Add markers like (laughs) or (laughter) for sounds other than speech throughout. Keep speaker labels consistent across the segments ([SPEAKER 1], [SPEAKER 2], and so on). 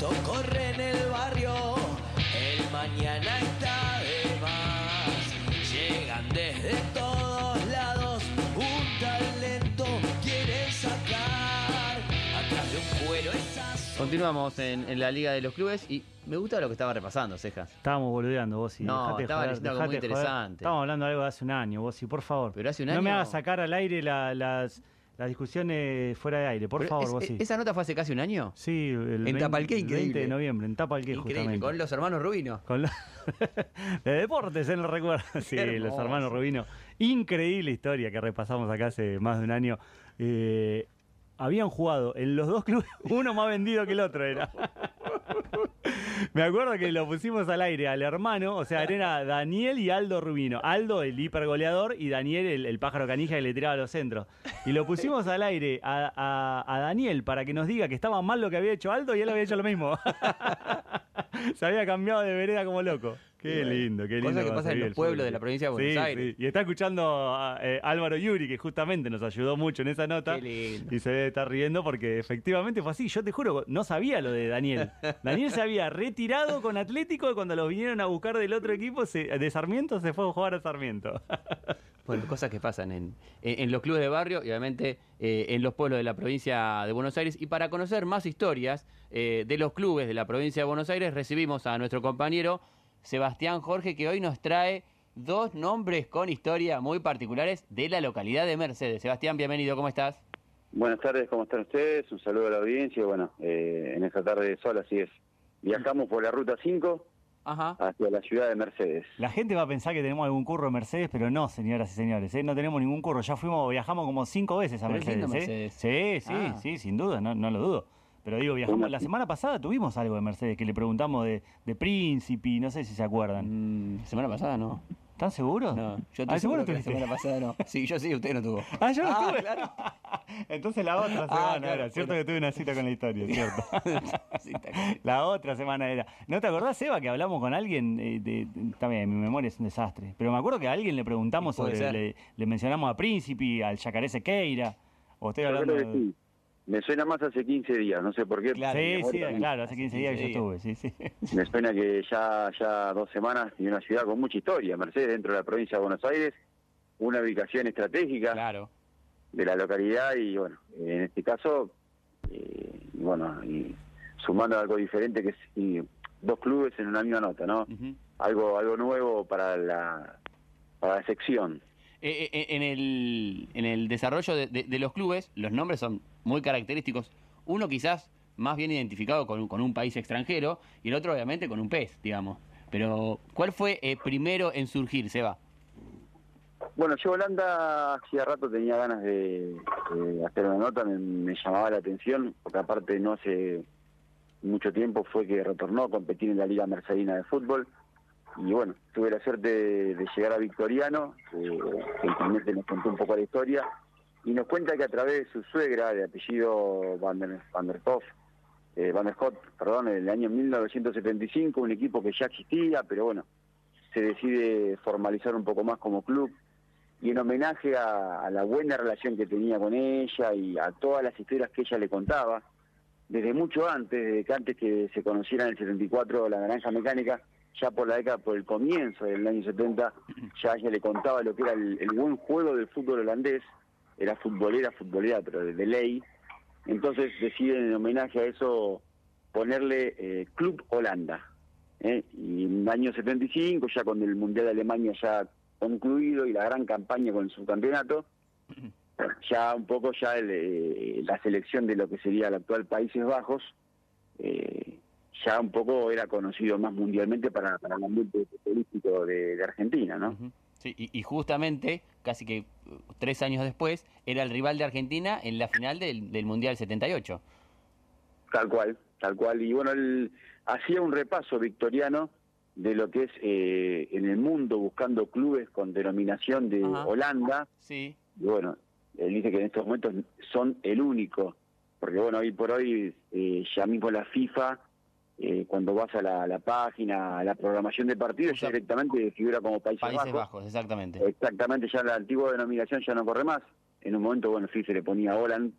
[SPEAKER 1] esto corre en el barrio, el mañana está de más. Llegan desde todos lados, un talento quieren sacar. Atrás de un cuero esas
[SPEAKER 2] Continuamos en, en la Liga de los Clubes y me gusta lo que estaba repasando, Cejas.
[SPEAKER 3] Estábamos boludeando vos y
[SPEAKER 2] No,
[SPEAKER 3] dejate de
[SPEAKER 2] estaba
[SPEAKER 3] joder,
[SPEAKER 2] diciendo algo muy interesante.
[SPEAKER 3] Estábamos hablando de algo de hace un año, vos y por favor.
[SPEAKER 2] Pero hace un
[SPEAKER 3] No me
[SPEAKER 2] año-
[SPEAKER 3] hagas sacar al aire la- las, las discusiones fuera de aire, por
[SPEAKER 2] Pero
[SPEAKER 3] favor,
[SPEAKER 2] es-
[SPEAKER 3] vos sí.
[SPEAKER 2] ¿Esa nota fue hace casi un año?
[SPEAKER 3] Sí, el 20,
[SPEAKER 2] Tapalqué,
[SPEAKER 3] el 20
[SPEAKER 2] increíble.
[SPEAKER 3] de noviembre, en Tapalqué
[SPEAKER 2] Increíble,
[SPEAKER 3] justamente.
[SPEAKER 2] con los hermanos Rubino.
[SPEAKER 3] Con la- (laughs) de deportes, él recuerda. (laughs) Sí,
[SPEAKER 2] Qué
[SPEAKER 3] los hermanos Rubino. Increíble historia que repasamos acá hace más de un año. Eh, habían jugado en los dos clubes, (laughs) uno más vendido que el otro era. (laughs) Me acuerdo que lo pusimos al aire al hermano, o sea, era Daniel y Aldo Rubino. Aldo, el hipergoleador, y Daniel, el, pájaro canija que le tiraba a los centros. Y lo pusimos al aire a- a Daniel para que nos diga que estaba mal lo que había hecho Aldo y él había hecho lo mismo. (laughs) Se había cambiado de vereda como loco. Qué lindo, qué lindo.
[SPEAKER 2] Cosas que
[SPEAKER 3] se
[SPEAKER 2] en los pueblos de la provincia de Buenos
[SPEAKER 3] Sí,
[SPEAKER 2] Aires.
[SPEAKER 3] sí. Y está escuchando a eh, Álvaro Yuri, que justamente nos ayudó mucho en esa nota.
[SPEAKER 2] Qué lindo.
[SPEAKER 3] Y se debe estar riendo porque efectivamente fue así. Yo te juro, no sabía lo de Daniel. (laughs) Daniel se había retirado con Atlético y cuando lo vinieron a buscar del otro equipo, se- de Sarmiento, se fue a jugar a Sarmiento. (laughs)
[SPEAKER 2] Bueno, cosas que pasan en, en- en los clubes de barrio y obviamente eh, en los pueblos de la provincia de Buenos Aires. Y para conocer más historias eh, de los clubes de la provincia de Buenos Aires, recibimos a nuestro compañero Sebastián Jorge, que hoy nos trae dos nombres con historia muy particulares de la localidad de Mercedes. Sebastián, bienvenido, ¿cómo estás?
[SPEAKER 4] Buenas tardes, ¿cómo están ustedes? Un saludo a la audiencia. Bueno, eh, en esta tarde de sol, así es. Viajamos por la ruta 5
[SPEAKER 2] Ajá.
[SPEAKER 4] hacia la ciudad de Mercedes.
[SPEAKER 3] La gente va a pensar que tenemos algún curro en Mercedes, pero no, señoras y señores, ¿eh? no tenemos ningún curro. Ya fuimos, viajamos como cinco veces a Mercedes. ¿eh?
[SPEAKER 2] Mercedes.
[SPEAKER 3] Sí, sí,
[SPEAKER 2] Ah.
[SPEAKER 3] sí, sin duda, no, no lo dudo. Pero digo, viajamos. La semana pasada tuvimos algo de Mercedes que le preguntamos de, de Príncipe, no sé si se acuerdan.
[SPEAKER 2] Mm, semana pasada no.
[SPEAKER 3] ¿Están seguros?
[SPEAKER 2] No, yo
[SPEAKER 3] ah,
[SPEAKER 2] seguro que la semana pasada no. Sí, yo sí, usted no tuvo.
[SPEAKER 3] Ah, yo no
[SPEAKER 2] Ah,
[SPEAKER 3] tuve.
[SPEAKER 2] claro. (laughs)
[SPEAKER 3] Entonces la otra
[SPEAKER 2] Ah,
[SPEAKER 3] semana
[SPEAKER 2] claro,
[SPEAKER 3] era. Cierto
[SPEAKER 2] bueno.
[SPEAKER 3] que tuve una cita con la historia, (laughs) cierto. La otra semana era. ¿No te acordás, Eva, que hablamos con alguien? eh, de, de- también, mi memoria es un desastre. Pero me acuerdo que a alguien le preguntamos sobre. Le, le mencionamos a Príncipe, al Yacaré Sequeira. O estoy hablando.
[SPEAKER 4] sí. Me suena más hace 15 días, no sé por qué.
[SPEAKER 2] Claro,
[SPEAKER 3] Sí, sí, claro, hace 15 días que yo
[SPEAKER 2] 15
[SPEAKER 3] estuve, sí, sí. (laughs)
[SPEAKER 4] Me suena que ya, ya dos semanas y una ciudad con mucha historia. Mercedes, dentro de la provincia de Buenos Aires, una ubicación estratégica
[SPEAKER 2] Claro.
[SPEAKER 4] de la localidad y, bueno, en este caso, eh, bueno, y sumando algo diferente que es y dos clubes en una misma nota, ¿no? Algo, algo nuevo para la, para la sección.
[SPEAKER 2] Eh, eh, en, el, en el desarrollo de, de- de los clubes, los nombres son muy característicos. Uno quizás más bien identificado con, un- con un país extranjero y el otro obviamente con un pez, digamos. Pero, ¿cuál fue eh, primero en surgir, Seba?
[SPEAKER 4] Bueno, yo Holanda hacía rato tenía ganas de, hacer una nota, me, llamaba la atención, porque aparte no hace mucho tiempo fue que retornó a competir en la Liga Mercedina de Fútbol. Y bueno, tuve la suerte de, llegar a Victoriano, que finalmente nos contó un poco la historia, y nos cuenta que a través de su suegra, de apellido Van der, Van der Hoff, eh, Van der Hoff, perdón, en el año 1975, un equipo que ya existía, pero bueno, se decide formalizar un poco más como club y en homenaje a, la buena relación que tenía con ella y a todas las historias que ella le contaba, desde mucho antes, desde que antes que se conociera en el 74 la naranja mecánica, ya por la década, por el comienzo del año 70, ya ella le contaba lo que era el buen juego del fútbol holandés, era futbolera, futbolera, pero de, ley, entonces deciden en homenaje a eso ponerle eh, Club Holanda. ¿eh? Y en el año 75, ya con el Mundial de Alemania ya concluido y la gran campaña con el subcampeonato, (clears throat) ya un poco ya el, eh, la selección de lo que sería el actual Países Bajos, eh, ya un poco era conocido más mundialmente para, para el ambiente futbolístico de, de Argentina, ¿no?
[SPEAKER 2] Sí, y, y justamente, casi que uh, tres años después, era el rival de Argentina en la final del, del Mundial 78.
[SPEAKER 4] Tal cual, tal cual. Y bueno, él hacía un repaso victoriano de lo que es eh, en el mundo buscando clubes con denominación de
[SPEAKER 2] Ajá.
[SPEAKER 4] Holanda.
[SPEAKER 2] Sí.
[SPEAKER 4] Y bueno, él dice que en estos momentos son el único, porque bueno, hoy por hoy eh, ya mismo la FIFA, eh, cuando vas a la, la página, a la programación de partidos,
[SPEAKER 2] Usa-
[SPEAKER 4] ya directamente figura como Países,
[SPEAKER 2] Países
[SPEAKER 4] Bajos.
[SPEAKER 2] Bajos, exactamente.
[SPEAKER 4] Exactamente, ya la antigua denominación ya no corre más. En un momento, bueno, sí se le ponía Holland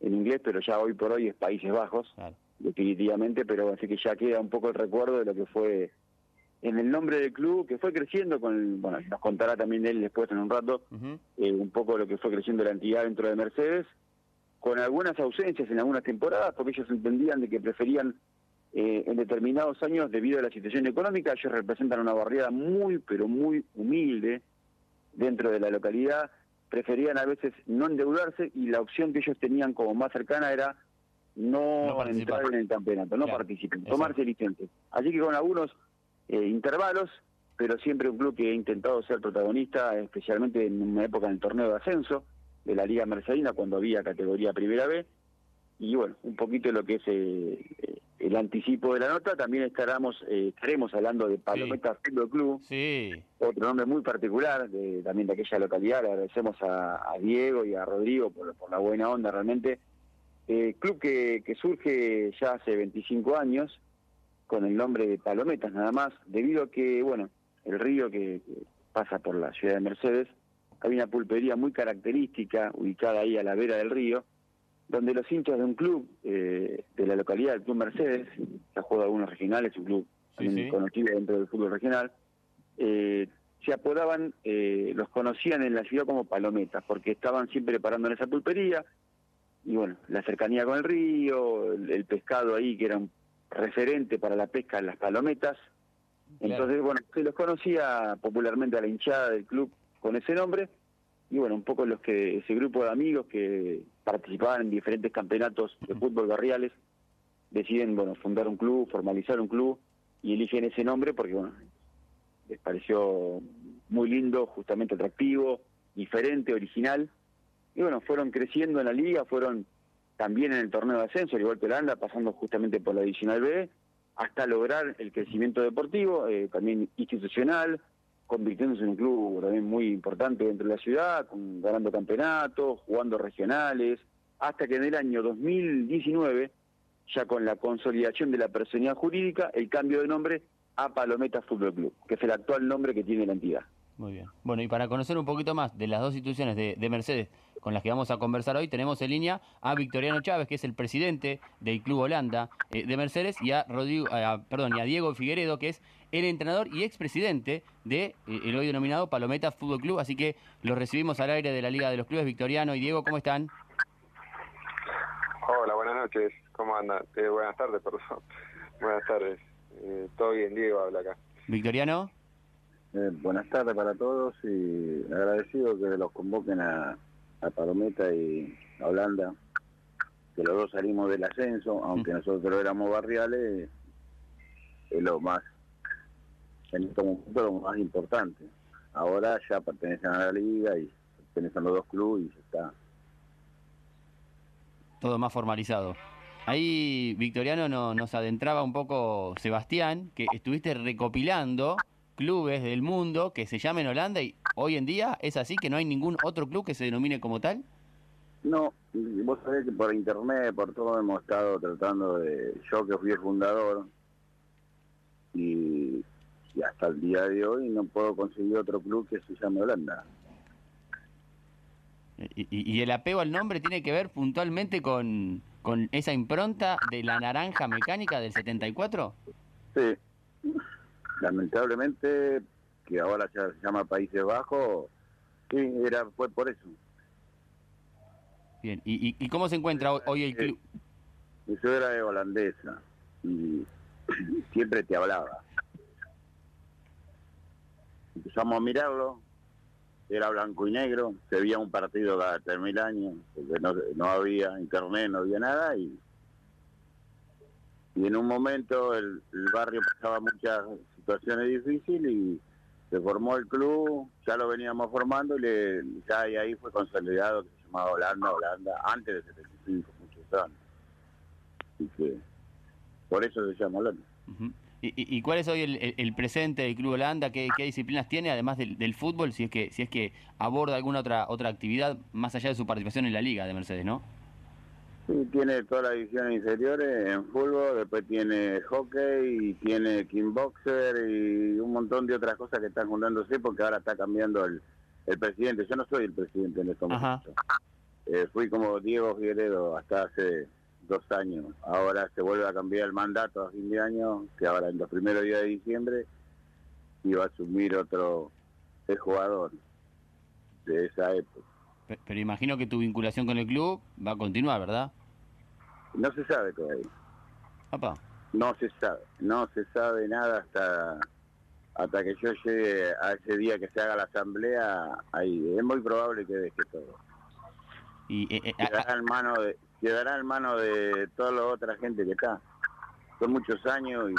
[SPEAKER 4] en inglés, pero ya hoy por hoy es Países Bajos.
[SPEAKER 2] Claro.
[SPEAKER 4] definitivamente, pero así que ya queda un poco el recuerdo de lo que fue en el nombre del club, que fue creciendo con, bueno, nos contará también él después en un rato, eh, un poco lo que fue creciendo la entidad dentro de Mercedes, con algunas ausencias en algunas temporadas, porque ellos entendían de que preferían eh, en determinados años, debido a la situación económica, ellos representan una barriada muy, pero muy humilde dentro de la localidad, preferían a veces no endeudarse y la opción que ellos tenían como más cercana era no,
[SPEAKER 2] No
[SPEAKER 4] entrar en el campeonato, no
[SPEAKER 2] Claro,
[SPEAKER 4] participen,
[SPEAKER 2] exacto.
[SPEAKER 4] tomarse licencias. Así que con algunos eh, intervalos, pero siempre un club que ha intentado ser protagonista, especialmente en una época en el torneo de ascenso de la Liga Mercedina, cuando había categoría Primera B. Y bueno, un poquito de lo que es eh, el anticipo de la nota, también estaremos, eh, estaremos hablando de Palometa Fútbol Club,
[SPEAKER 2] Sí,
[SPEAKER 4] otro nombre muy particular de, también de aquella localidad. Le agradecemos a, a Diego y a Rodrigo por, por la buena onda realmente. Eh, club que, que surge ya hace 25 años con el nombre de Palometas nada más, debido a que, bueno, el río que, que pasa por la ciudad de Mercedes, hay una pulpería muy característica ubicada ahí a la vera del río, donde los hinchas de un club eh, de la localidad, el Club Mercedes, que ha jugado algunos regionales, un club
[SPEAKER 2] Sí,
[SPEAKER 4] conocido dentro del fútbol regional, eh, se apodaban, eh, los conocían en la ciudad como palometas, porque estaban siempre parando en esa pulpería, y bueno, la cercanía con el río, el, el pescado ahí que era un referente para la pesca en las palometas,
[SPEAKER 2] Claro.
[SPEAKER 4] entonces bueno, se los conocía popularmente a la hinchada del club con ese nombre, y bueno, un poco los que ese grupo de amigos que participaban en diferentes campeonatos de fútbol barriales deciden bueno fundar un club, formalizar un club y eligen ese nombre porque bueno les pareció muy lindo, justamente atractivo, diferente, original. Y bueno fueron creciendo en la liga, fueron también en el torneo de ascenso, al igual que Holanda, pasando justamente por la divisional B hasta lograr el crecimiento deportivo, eh, también institucional, convirtiéndose en un club también muy importante dentro de la ciudad, ganando campeonatos, jugando regionales, hasta que en el año 2019, ya con la consolidación de la personalidad jurídica, el cambio de nombre a Palometa Fútbol Club, que es el actual nombre que tiene la entidad.
[SPEAKER 2] Muy bien. Bueno, y para conocer un poquito más de las dos instituciones de, de Mercedes con las que vamos a conversar hoy, tenemos en línea a Victoriano Chávez, que es el presidente del Club Holanda eh, de Mercedes, y a Rodrigo, a- perdón, y a Diego Figueredo, que es el entrenador y expresidente de eh, el hoy denominado Palometa Fútbol Club. Así que los recibimos al aire de la Liga de los Clubes. Victoriano y Diego, ¿cómo están?
[SPEAKER 5] Hola, buenas noches. ¿Cómo andan? Eh, buenas tardes, perdón. buenas tardes. Eh, todo bien, Diego habla acá.
[SPEAKER 2] Victoriano.
[SPEAKER 6] Eh, buenas tardes para todos y agradecido que los convoquen a, a Palometa y a Holanda, que los dos salimos del ascenso, aunque nosotros éramos barriales, es lo más, en este momento lo más importante. Ahora ya pertenecen a la liga y pertenecen a los dos clubes y ya está.
[SPEAKER 2] todo más formalizado. Ahí, Victoriano, no- nos adentraba un poco Sebastián, que estuviste recopilando clubes del mundo que se llamen Holanda y hoy en día es así que no hay ningún otro club que se denomine como tal.
[SPEAKER 6] No, vos sabés que por internet, por todo hemos estado tratando de, yo que fui el fundador, y, y hasta el día de hoy no puedo conseguir otro club que se llame Holanda.
[SPEAKER 2] Y, y- y el apego al nombre tiene que ver puntualmente con, con esa impronta de la naranja mecánica del 74.
[SPEAKER 6] Sí, lamentablemente, que ahora ya se llama Países Bajos, sí, era, fue por eso.
[SPEAKER 2] Bien. ¿Y, y- cómo se encuentra hoy, hoy el club?
[SPEAKER 6] Yo era de holandesa y (coughs) siempre te hablaba. Empezamos a mirarlo, era blanco y negro, se veía un partido cada tres mil años, porque no, no había internet, no había nada, y, y en un momento el, el barrio pasaba muchas situaciones difíciles y se formó el club, ya lo veníamos formando y le, ya ahí- ahí fue consolidado que se llamaba Holanda, Holanda, antes del 75, muchos años. Así que por eso se llama Holanda.
[SPEAKER 2] ¿Y, cuál es hoy el, el- el presente del Club Holanda? ¿Qué, qué disciplinas tiene, además del, del fútbol, si es que si es que aborda alguna otra otra actividad más allá de su participación en la liga de Mercedes, ¿no?
[SPEAKER 6] Sí, tiene todas las divisiones inferiores en fútbol, después tiene hockey y tiene kickboxer y un montón de otras cosas que están juntándose porque ahora está cambiando el, el presidente. Yo no soy el presidente en estos momentos. Eh, fui como Diego Figueredo hasta hace dos años. Ahora se vuelve a cambiar el mandato a fin de año, que ahora en los primeros días de diciembre iba a asumir otro el jugador de esa época.
[SPEAKER 2] Pe- Pero imagino que tu vinculación con el club va a continuar, ¿verdad?
[SPEAKER 6] No se sabe todavía,
[SPEAKER 2] Papá.
[SPEAKER 6] no se sabe, no se sabe nada hasta hasta que yo llegue a ese día que se haga la asamblea, ahí es muy probable que deje todo.
[SPEAKER 2] Y, eh, eh, a-
[SPEAKER 6] quedará en mano de quedará en mano de toda la otra gente que está son muchos años y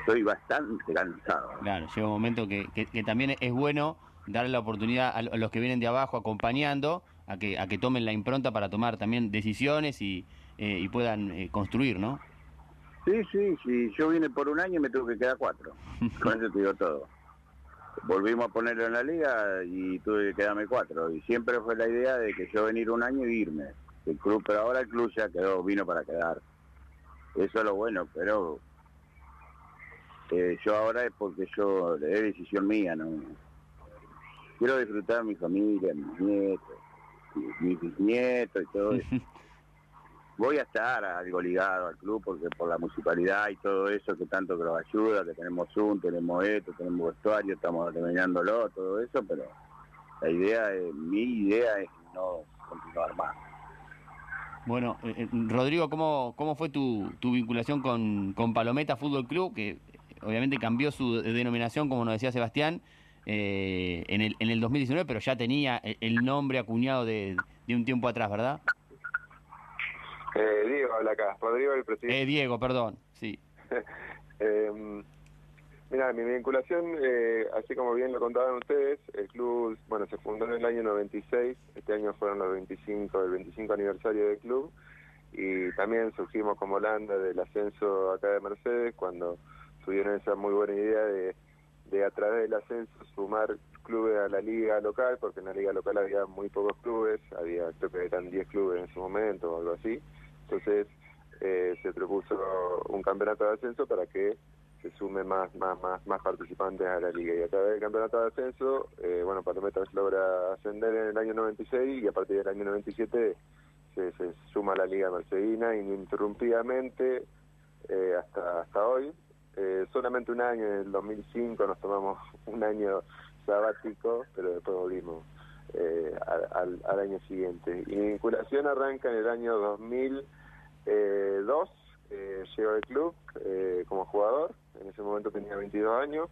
[SPEAKER 6] estoy bastante cansado
[SPEAKER 2] claro, llega un momento que, que- que también es bueno darle la oportunidad a lo- a los que vienen de abajo acompañando a que, a que tomen la impronta para tomar también decisiones y, eh, y puedan eh, construir, ¿no?
[SPEAKER 6] sí sí sí yo vine por un año y me tuve que quedar cuatro. (laughs) Con eso te digo todo. Volvimos a ponerlo en la liga y tuve que quedarme cuatro. Y siempre fue la idea de que yo venir un año y irme. El club pero ahora el club ya quedó vino para quedar. Eso es lo bueno pero eh, yo ahora es porque yo es decisión mía no quiero disfrutar mi familia mis nietos mis bisnietos y todo eso (laughs) voy a estar algo ligado al club porque por la municipalidad y todo eso que tanto que nos ayuda, que tenemos Zoom, tenemos esto, tenemos vestuario, estamos terminándolo, todo eso, pero la idea, es, mi idea es no continuar más.
[SPEAKER 2] Bueno, eh, eh, Rodrigo, ¿cómo, cómo fue tu, tu vinculación con, con Palometa Fútbol Club? Que obviamente cambió su denominación, como nos decía Sebastián, eh, en, el, en el 2019, pero ya tenía el, nombre acuñado de, de un tiempo atrás, ¿verdad?
[SPEAKER 5] Eh, Diego habla acá, Rodrigo el presidente.
[SPEAKER 2] Eh, Diego, perdón, sí. (laughs)
[SPEAKER 5] Eh, mira, mi vinculación, eh, así como bien lo contaban ustedes, el club, bueno, se fundó en el año 96, este año fueron los 25, el 25 aniversario del club, y también surgimos como Holanda del ascenso acá de Mercedes, cuando tuvieron esa muy buena idea de, de a través del ascenso sumar clubes a la liga local, porque en la liga local había muy pocos clubes, había creo que eran 10 clubes en su momento o algo así, entonces eh, se propuso un campeonato de ascenso para que se sume más más más más participantes a la liga. Y a través del campeonato de ascenso eh, bueno Palometas logra ascender en el año 96 y a partir del año 97 se, se suma a la liga mercedina ininterrumpidamente eh, hasta hasta hoy Eh, solamente un año en el 2005 nos tomamos un año sabático pero después volvimos eh, al, al- año siguiente. Y mi vinculación arranca en el año 2002 eh, llego al club eh, como jugador. En ese momento tenía 22 años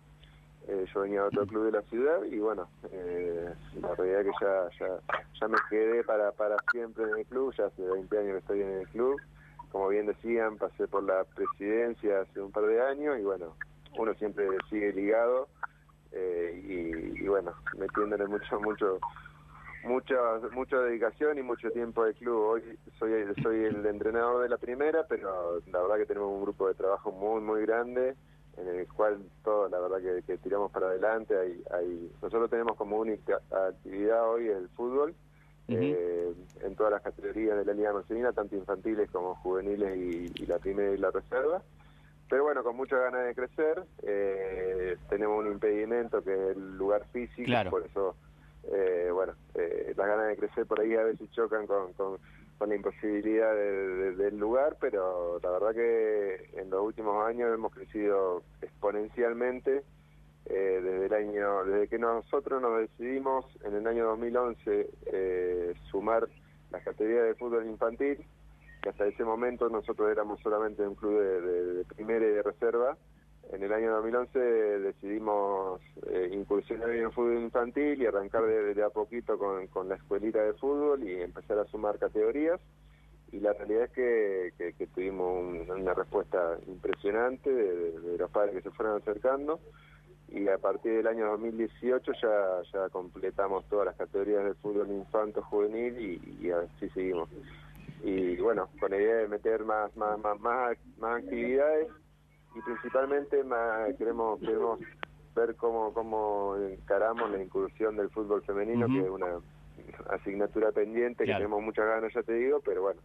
[SPEAKER 5] eh, yo venía de otro club de la ciudad y bueno eh, la realidad es que ya, ya ya me quedé para para siempre en el club ya hace 20 años que estoy en el club como bien decían pasé por la presidencia hace un par de años y bueno uno siempre sigue ligado eh, y, y bueno metiéndole mucho mucho mucha mucha dedicación y mucho tiempo al club. Hoy soy soy el entrenador de la primera, pero la verdad que tenemos un grupo de trabajo muy muy grande en el cual todos la verdad que, que tiramos para adelante. Hay, hay nosotros tenemos como única actividad hoy el fútbol. Eh, en todas las categorías de la Liga Marcelina, tanto infantiles como juveniles y, y la primera y la reserva. Pero bueno, con muchas ganas de crecer, eh, tenemos un impedimento que es el lugar físico,
[SPEAKER 2] Claro.
[SPEAKER 5] por eso eh, bueno, eh, las ganas de crecer por ahí a veces chocan con, con, con la imposibilidad de- de- del lugar, pero la verdad que en los últimos años hemos crecido exponencialmente. Eh, desde el año, desde que nosotros nos decidimos en el año 2011 eh, sumar las categorías de fútbol infantil, que hasta ese momento nosotros éramos solamente un club de, primera y de reserva, en el año 2011 decidimos eh, incursionar en el fútbol infantil y arrancar de, de a poquito con, con la escuelita de fútbol y empezar a sumar categorías. Y la realidad es que, que- que tuvimos un- una respuesta impresionante de los padres que se fueron acercando. Y a partir del año 2018 ya, ya completamos todas las categorías del fútbol infanto juvenil y, y así seguimos. Y bueno, con la idea de meter más, más, más, más, más actividades y principalmente más, queremos queremos ver cómo cómo encaramos la incursión del fútbol femenino que es una asignatura pendiente
[SPEAKER 2] Claro.
[SPEAKER 5] que tenemos muchas ganas ya te digo pero bueno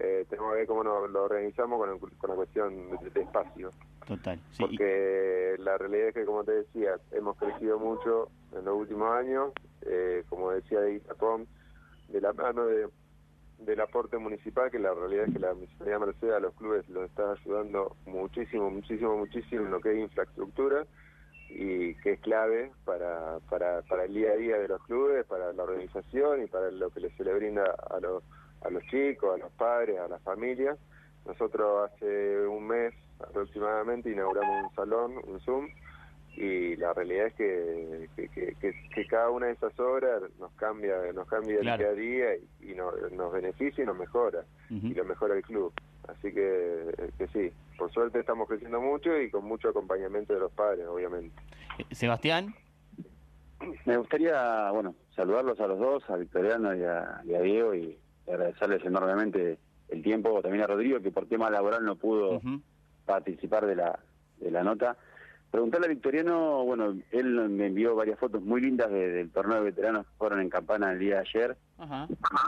[SPEAKER 5] eh, tenemos que ver cómo nos, lo organizamos con, el- con la cuestión de, de espacio
[SPEAKER 2] Total. Sí,
[SPEAKER 5] porque la realidad es que como te decía hemos crecido mucho en los últimos años eh, como decía de Itacom de la mano de, del aporte municipal, que la realidad es que la Municipalidad de Mercedes a los clubes los está ayudando muchísimo, muchísimo, muchísimo en lo que es infraestructura y que es clave para, para, para el día a día de los clubes, para la organización y para lo que se le brinda a los, a los chicos, a los padres, a las familias. Nosotros hace un mes aproximadamente inauguramos un salón, un Zoom, y la realidad es que, que, que, cada una de esas obras nos cambia nos cambia el día a día y, nos beneficia y nos mejora y lo mejora el club. Así que, que sí por suerte estamos creciendo mucho y con mucho acompañamiento de los padres obviamente.
[SPEAKER 2] Eh, Sebastián.
[SPEAKER 4] Me gustaría bueno saludarlos a los dos a Victoriano y a, Diego y agradecerles enormemente el tiempo también a Rodrigo que por tema laboral no pudo participar de la de la nota Preguntarle a Victoriano, bueno, él me envió varias fotos muy lindas del torneo de veteranos que fueron en Campana el día de ayer.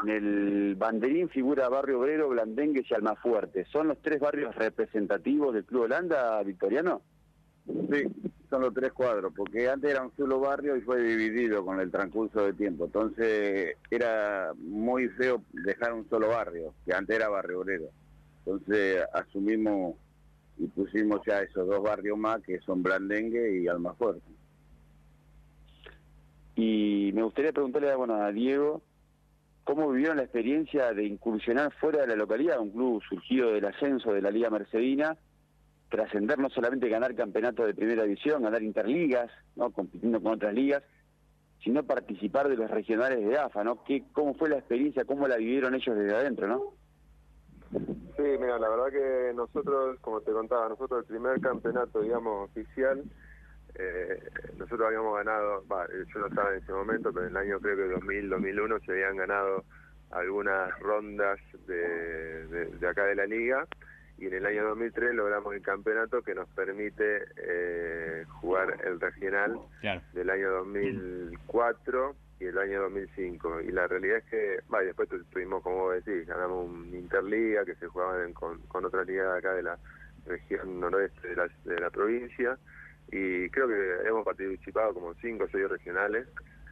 [SPEAKER 4] En el banderín figura Barrio Obrero, Blandengues y Almafuerte. ¿Son los tres barrios representativos del Club Holanda, Victoriano?
[SPEAKER 6] Sí, son los tres cuadros, porque antes era un solo barrio y fue dividido con el transcurso del tiempo. Entonces era muy feo dejar un solo barrio, que antes era Barrio Obrero. Entonces asumimos y pusimos ya esos dos barrios más que son Blandengue y Almafuerte.
[SPEAKER 4] Y me gustaría preguntarle bueno, a Diego, ¿cómo vivieron la experiencia de incursionar fuera de la localidad, un club surgido del ascenso de la Liga Mercedina, trascender no solamente ganar campeonatos de primera división, ganar interligas, ¿no? compitiendo con otras ligas, sino participar de los regionales de AFA, ¿no? ¿Qué, ¿Cómo fue la experiencia, cómo la vivieron ellos desde adentro, no?
[SPEAKER 5] Sí, mira, la verdad que nosotros, como te contaba, nosotros el primer campeonato, digamos, oficial, eh, nosotros habíamos ganado, yo no estaba en ese momento, pero en el año creo que 2000, 2001 se habían ganado algunas rondas de, de, acá de la liga y en el año 2003 logramos el campeonato que nos permite eh, jugar el regional del año 2004 y el año 2005. Y la realidad es que, y después tuvimos, como vos decís, ganamos un Interliga que se jugaba con, con otra liga de acá de la región noroeste de la, de la provincia. Y creo que hemos participado como cinco o seis regionales,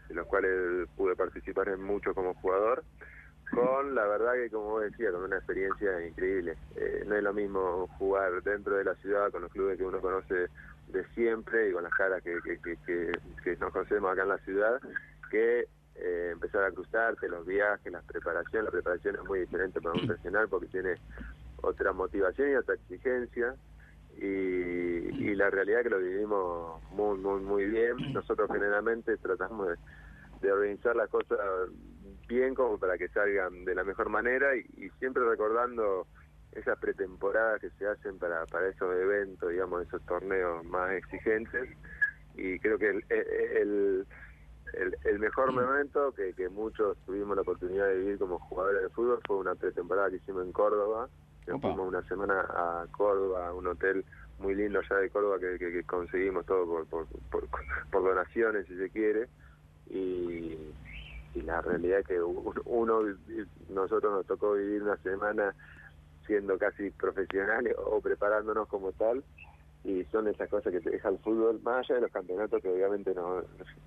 [SPEAKER 5] de los cuales pude participar en muchos como jugador con la verdad que como vos decía con una experiencia increíble eh, no es lo mismo jugar dentro de la ciudad con los clubes que uno conoce de siempre y con las caras que, que, que, que nos conocemos acá en la ciudad que eh, empezar a cruzarte, los viajes, las preparaciones. La preparación es muy diferente para un profesional porque tiene otra motivación y otra exigencia. Y, la realidad es que lo vivimos muy, muy, muy bien. Nosotros generalmente tratamos de, organizar las cosas bien como para que salgan de la mejor manera y, siempre recordando esas pretemporadas que se hacen para, para esos eventos, digamos, esos torneos más exigentes. Y creo que el el, mejor momento que, que, muchos tuvimos la oportunidad de vivir como jugadores de fútbol fue una pretemporada que hicimos en Córdoba. Que fuimos una semana a Córdoba, a un hotel muy lindo allá de Córdoba que, conseguimos todo por, por, por, donaciones, si se quiere. Y, y la realidad es que uno, nosotros nos tocó vivir una semana siendo casi profesionales o preparándonos como tal y son esas cosas que te deja el fútbol, más allá de los campeonatos que obviamente no,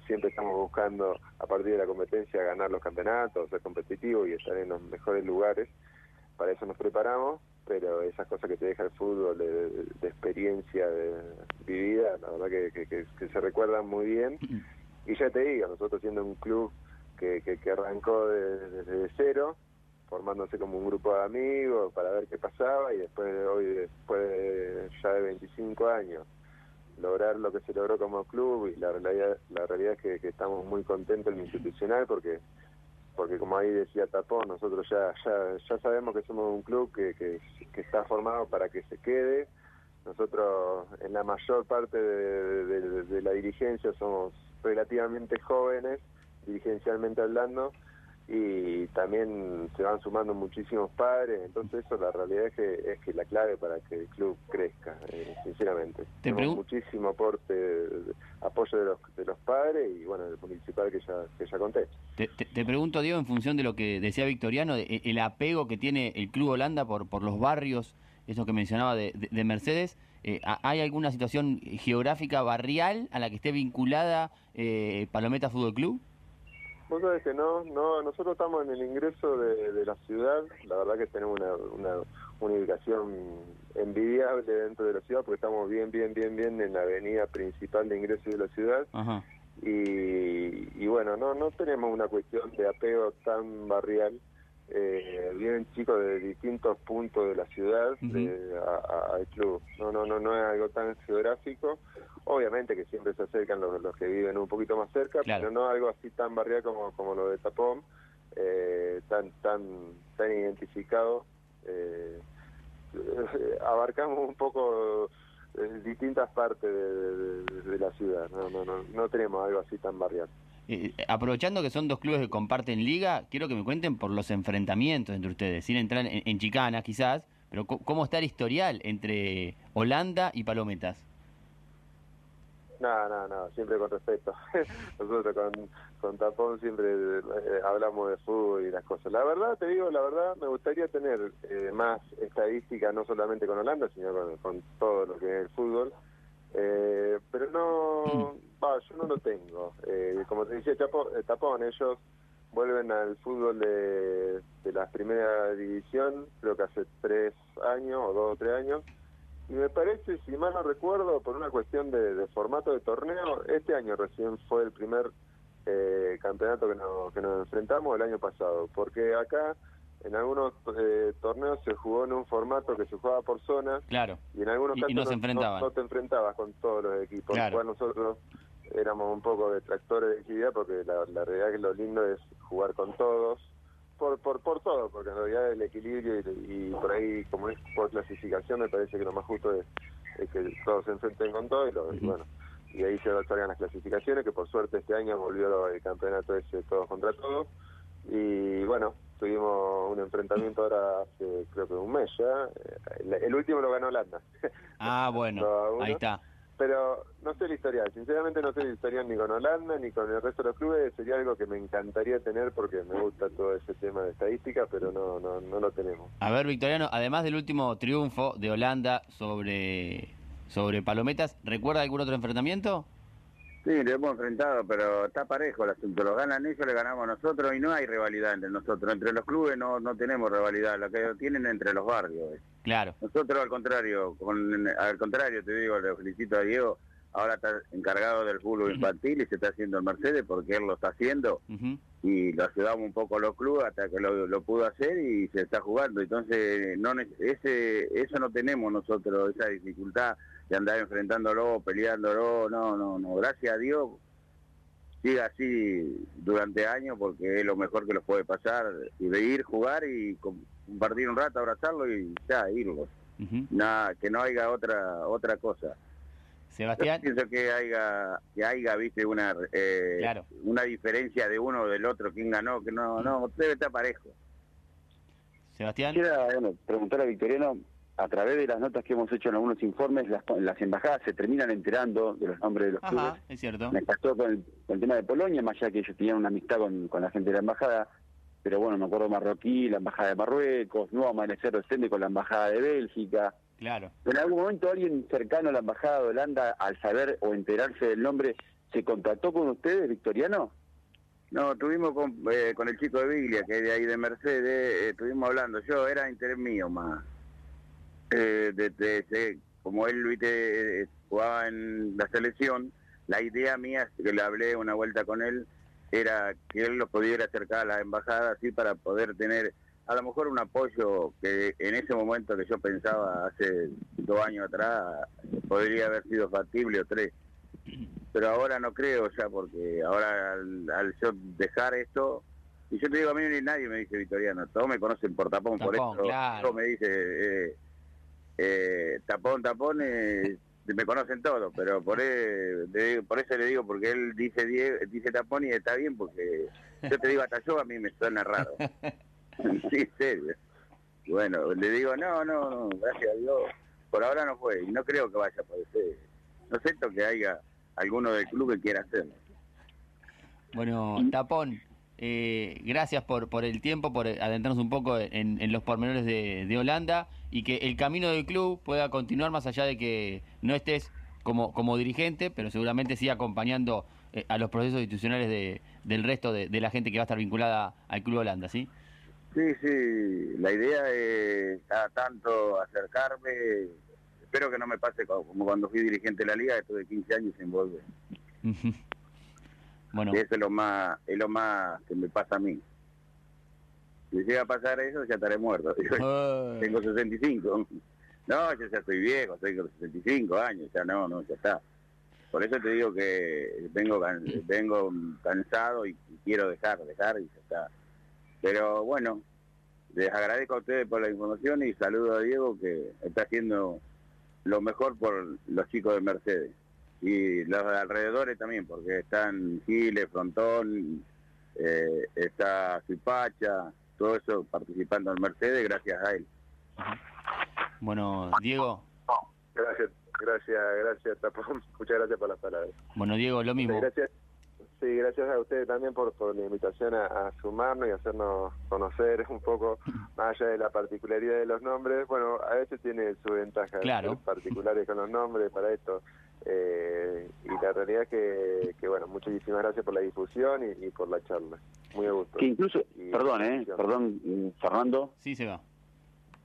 [SPEAKER 5] siempre estamos buscando a partir de la competencia ganar los campeonatos, ser competitivos y estar en los mejores lugares, para eso nos preparamos, pero esas cosas que te deja el fútbol de, experiencia de vivida, la verdad que, que, se recuerdan muy bien. Y ya te digo, nosotros siendo un club que, que, arrancó desde cero, formándose como un grupo de amigos para ver qué pasaba y después de hoy, después ya de 25 años, lograr lo que se logró como club y la realidad, la realidad es que, estamos muy contentos en lo institucional porque porque como ahí decía Tapón, nosotros ya, ya, ya sabemos que somos un club que, que, está formado para que se quede. Nosotros en la mayor parte de la dirigencia somos relativamente jóvenes, dirigencialmente hablando, y también se van sumando muchísimos padres, entonces eso la realidad es que es que la clave para que el club crezca, eh, sinceramente. Tenemos muchísimo aporte, apoyo de los, de los padres y bueno, el municipal que ya, que ya conté.
[SPEAKER 2] Te, te, pregunto, Diego, en función de lo que decía Victoriano, de, el apego que tiene el Club Holanda por, por los barrios, eso que mencionaba de, de, Mercedes, eh, ¿hay alguna situación geográfica barrial a la que esté vinculada eh, Palometa Fútbol Club?
[SPEAKER 5] Vos sabés que no, no, nosotros estamos en el ingreso de, de la ciudad, la verdad que tenemos una, una, una ubicación envidiable dentro de la ciudad porque estamos bien, bien, bien, bien en la avenida principal de ingreso de la ciudad
[SPEAKER 2] Ajá.
[SPEAKER 5] y, y bueno, no, no tenemos una cuestión de apego tan barrial. Eh, vienen chicos de distintos puntos de la ciudad de- a- a- al club. No, no, no, no es algo tan geográfico. Obviamente que siempre se acercan los, los que viven un poquito más cerca,
[SPEAKER 2] Claro.
[SPEAKER 5] pero no algo así tan barrial como, como lo de Tapón, eh, tan, tan, tan identificado. Eh, (laughs) abarcamos un poco eh, distintas partes de, de- de la ciudad. No, no, no, no tenemos algo así tan barrial.
[SPEAKER 2] Eh, aprovechando que son dos clubes que comparten liga, quiero que me cuenten por los enfrentamientos entre ustedes, sin entrar en, en chicanas quizás, pero cómo está el historial entre Holanda y Palometas.
[SPEAKER 5] No, no, no, siempre con respeto. (laughs) Nosotros con, con Tapón siempre eh, hablamos de fútbol y las cosas. La verdad, te digo, la verdad, me gustaría tener eh, más estadística, no solamente con Holanda, sino con todo lo que es el fútbol. Eh, pero no, va, yo no lo tengo. Eh, como te decía Chapo, eh, Tapón, ellos vuelven al fútbol de, de la primera división, creo que hace tres años o dos o tres años. Y me parece, si mal no recuerdo, por una cuestión de, de formato de torneo, este año recién fue el primer eh, campeonato que nos, que nos enfrentamos el año pasado, porque acá en algunos eh, torneos se jugó en un formato que se jugaba por zonas
[SPEAKER 2] Claro.
[SPEAKER 5] y en algunos
[SPEAKER 2] Y- y
[SPEAKER 5] casos
[SPEAKER 2] no se enfrentaban.
[SPEAKER 5] no te enfrentabas con todos los equipos,
[SPEAKER 2] Claro.
[SPEAKER 5] igual nosotros éramos un poco detractores de agilidad porque la, la realidad es que lo lindo es jugar con todos, por, por, por todo, porque en realidad el equilibrio y, y por ahí, como es por clasificación, me parece que lo más justo es, es que todos se enfrenten con todo y, lo- y bueno, y ahí se salgan las clasificaciones, que por suerte este año volvió el campeonato ese todos contra todos. Y bueno, tuvimos un enfrentamiento ahora hace creo que un mes ya. Eh, El, el último lo ganó Holanda.
[SPEAKER 2] Ah, (laughs) bueno, ahí está.
[SPEAKER 5] Pero no sé el historial, sinceramente no sé el historial ni con Holanda ni con el resto de los clubes, sería algo que me encantaría tener porque me gusta todo ese tema de estadística, pero no no no lo tenemos.
[SPEAKER 2] A ver, Victoriano, además del último triunfo de Holanda sobre, sobre Palometas, ¿recuerda algún otro enfrentamiento?
[SPEAKER 6] Sí, lo hemos enfrentado, pero está parejo el asunto. Lo ganan ellos, le ganamos nosotros y no hay rivalidad entre nosotros. Entre los clubes no, no tenemos rivalidad, lo que tienen entre los barrios.
[SPEAKER 2] Claro.
[SPEAKER 6] Nosotros al contrario, con, al contrario te digo, le felicito a Diego, ahora está encargado del fútbol infantil y se está haciendo el Mercedes porque él lo está haciendo y lo ayudamos un poco a los clubes hasta que lo, lo pudo hacer y se está jugando. Entonces, no ese eso no tenemos nosotros, esa dificultad de andar enfrentándolo, peleándolo, no, no, no. Gracias a Dios siga así durante años porque es lo mejor que los puede pasar y de ir, jugar y com- compartir un rato, abrazarlo y ya, irlo.
[SPEAKER 2] Ujú.
[SPEAKER 6] Nada, que no haya otra otra cosa. Yo
[SPEAKER 2] Sebastián.
[SPEAKER 6] pienso que haya, que haya viste, una eh,
[SPEAKER 2] Claro.
[SPEAKER 6] una diferencia de uno o del otro, quién ganó, que no, no, debe estar parejo.
[SPEAKER 2] Sebastián.
[SPEAKER 4] Quisiera bueno, preguntar a Victoriano, a través de las notas que hemos hecho en algunos informes, las, las embajadas se terminan enterando de los nombres de los clubes.
[SPEAKER 2] Ajá, es cierto.
[SPEAKER 4] Me pasó con el, con el tema de Polonia, más allá que ellos tenían una amistad con, con la gente de la embajada, pero bueno, me acuerdo marroquí, la embajada de Marruecos, no amanecer docente con la embajada de Bélgica.
[SPEAKER 2] Claro.
[SPEAKER 4] ¿En algún momento alguien cercano a la embajada de Holanda, al saber o enterarse del nombre, se contactó con ustedes, Victoriano?
[SPEAKER 6] No, estuvimos con, eh, con el chico de Biglia, que es de ahí de Mercedes, eh, estuvimos hablando, yo era interés mío más. Eh, de, de- de- como él viste, eh, jugaba en la selección, la idea mía, que le hablé una vuelta con él, era que él lo pudiera acercar a la embajada así para poder tener a lo mejor un apoyo que en ese momento que yo pensaba hace dos años atrás podría haber sido factible o tres pero ahora no creo ya porque ahora al, al yo dejar esto y yo te digo a mí ni nadie me dice Victoriano todos me conocen por tapón, por eso
[SPEAKER 2] claro.
[SPEAKER 6] todo me dice eh, eh, tapón tapón eh, me conocen todos pero por e- le digo- por eso le digo porque él dice dice tapón y está bien porque yo te digo hasta yo a mí me suena raro (laughs) (laughs) sí serio bueno le digo no no no gracias a Dios. Por ahora no fue y no creo que vaya a poder no sé esto que haya alguno del club que quiera hacerlo.
[SPEAKER 2] Bueno, Tapón, eh, gracias por, por el tiempo, por adentrarnos un poco en, en los pormenores de, de Holanda y que el camino del club pueda continuar más allá de que no estés como, como dirigente, pero seguramente sí acompañando eh, a los procesos institucionales de, del resto de, de la gente que va a estar vinculada al Club Holanda, ¿sí?
[SPEAKER 6] Sí, sí, la idea es cada tanto acercarme. Espero que no me pase co- como cuando fui dirigente de la liga, estuve 15 años sin volver.
[SPEAKER 2] Bueno,
[SPEAKER 6] Y eso es lo más, es lo más que me pasa a mí. Si llega a pasar eso, ya estaré muerto.
[SPEAKER 2] eh, (laughs)
[SPEAKER 6] Tengo 65. No, yo ya estoy viejo, tengo 65 años, ya no, no, ya está. Por eso te digo que vengo, vengo cansado y quiero dejar, dejar y ya está. Pero bueno, les agradezco a ustedes por la información y saludo a Diego que está haciendo lo mejor por los chicos de Mercedes. Y los alrededores también, porque están Giles, Frontón, eh, está Suipacha, todo eso participando en Mercedes gracias a él.
[SPEAKER 2] bueno, Diego,
[SPEAKER 5] Gracias, gracias, gracias, Tapón. Muchas gracias por las palabras.
[SPEAKER 2] bueno, Diego, lo mismo.
[SPEAKER 5] Gracias. Sí, gracias a ustedes también por, por la invitación a, a sumarnos y hacernos conocer un poco (laughs) más allá de la particularidad de los nombres. Bueno, a veces tiene su ventaja
[SPEAKER 2] Claro.
[SPEAKER 5] ser particulares con los nombres para esto. Eh, y la realidad es que, que, bueno, muchísimas gracias por la difusión y, y por la charla. Muy a gusto.
[SPEAKER 6] Que incluso,
[SPEAKER 5] Y-
[SPEAKER 6] perdón, eh, perdón, Fernando,
[SPEAKER 2] Sí, se va.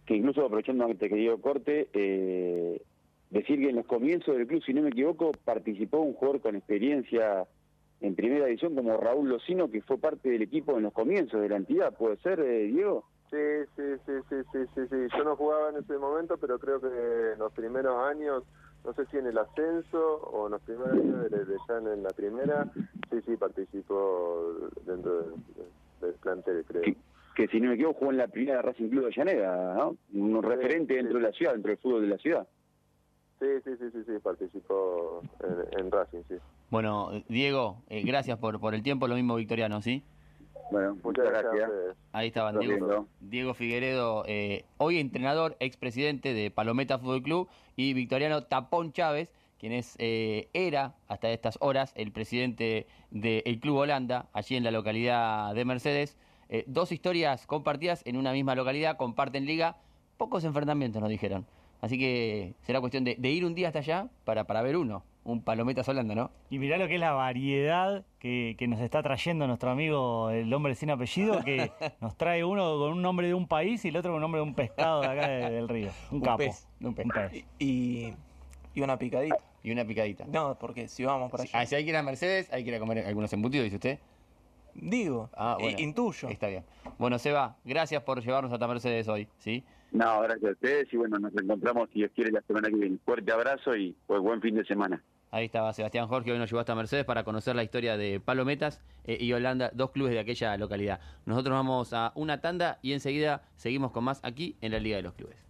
[SPEAKER 6] que incluso aprovechando antes que Diego corte, eh, decir que en los comienzos del club, si no me equivoco, participó un jugador con experiencia en primera división como Raúl Locino, que fue parte del equipo en los comienzos de la entidad, ¿puede ser, eh, Diego?
[SPEAKER 5] Sí, sí, sí, sí, sí, sí, sí. Yo no jugaba en ese momento, pero creo que en los primeros años, no sé si en el ascenso o en los primeros años de, de ya en la primera, sí, sí, participó dentro de- de- del plantel, creo.
[SPEAKER 6] Que, que si no me equivoco jugó en la primera Racing Club de Llaneda, ¿no? Un referente
[SPEAKER 5] sí.
[SPEAKER 6] dentro de la ciudad, dentro del fútbol de la ciudad.
[SPEAKER 5] Sí, sí, sí, sí, sí, participó en, en Racing, sí.
[SPEAKER 2] Bueno, Diego, eh, gracias por, por el tiempo, lo mismo Victoriano, ¿sí?
[SPEAKER 6] Bueno,
[SPEAKER 5] Muchas gracias.
[SPEAKER 2] Ahí estaban Diego. Diego Figueredo, eh, hoy entrenador, expresidente de Palometa Fútbol Club, y Victoriano Tapón Chávez, quien es, eh, era hasta estas horas el presidente del Club Holanda, allí en la localidad de Mercedes. Eh, dos historias compartidas en una misma localidad, comparten liga, pocos enfrentamientos nos dijeron. Así que será cuestión de, de ir un día hasta allá para, para ver uno, un Palometas Holanda, ¿no?
[SPEAKER 3] Y mirá lo que es la variedad que, que nos está trayendo nuestro amigo, el hombre sin apellido, que (laughs) nos trae uno con un nombre de un país y el otro con un nombre de un pescado de acá de- del río. Un,
[SPEAKER 7] Un
[SPEAKER 3] capo.
[SPEAKER 7] pez.
[SPEAKER 2] Un pez.
[SPEAKER 3] Un pez.
[SPEAKER 7] Y, y una picadita.
[SPEAKER 2] Y una picadita.
[SPEAKER 7] No, porque si vamos para allá.
[SPEAKER 2] ah, si hay que ir a Mercedes, hay que ir a comer algunos embutidos, dice usted.
[SPEAKER 7] Digo,
[SPEAKER 2] Ah,
[SPEAKER 7] i-
[SPEAKER 2] bueno.
[SPEAKER 7] intuyo.
[SPEAKER 2] Está bien. Bueno, Seba, gracias por llevarnos hasta Mercedes hoy, ¿sí?
[SPEAKER 6] No, gracias a ustedes y bueno, nos encontramos si Dios quiere la semana que viene. Fuerte abrazo y pues buen fin de semana.
[SPEAKER 2] Ahí estaba Sebastián Jorge, hoy nos llevó hasta Mercedes para conocer la historia de Palometas eh, y Holanda, dos clubes de aquella localidad. Nosotros vamos a una tanda y enseguida seguimos con más aquí en la Liga de los Clubes.